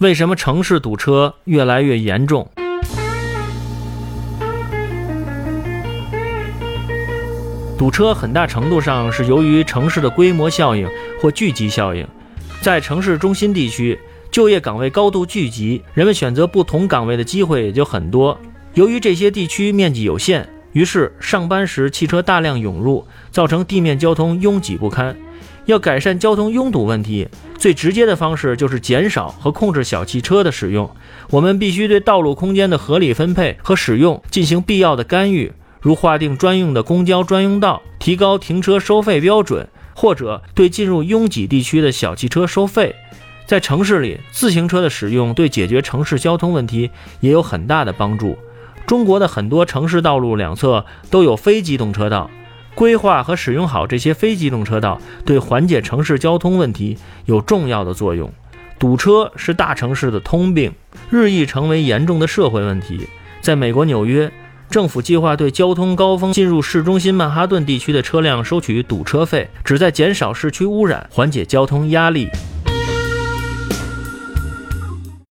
为什么城市堵车越来越严重？堵车很大程度上是由于城市的规模效应或聚集效应。在城市中心地区，就业岗位高度聚集，人们选择不同岗位的机会也就很多。由于这些地区面积有限，于是上班时汽车大量涌入，造成地面交通拥挤不堪。要改善交通拥堵问题，最直接的方式就是减少和控制小汽车的使用。我们必须对道路空间的合理分配和使用进行必要的干预，如划定专用的公交专用道、提高停车收费标准，或者对进入拥挤地区的小汽车收费。在城市里，自行车的使用对解决城市交通问题也有很大的帮助。中国的很多城市道路两侧都有非机动车道。规划和使用好这些非机动车道，对缓解城市交通问题有重要的作用。堵车是大城市的通病，日益成为严重的社会问题。在美国纽约，政府计划对交通高峰进入市中心曼哈顿地区的车辆收取堵车费，旨在减少市区污染，缓解交通压力。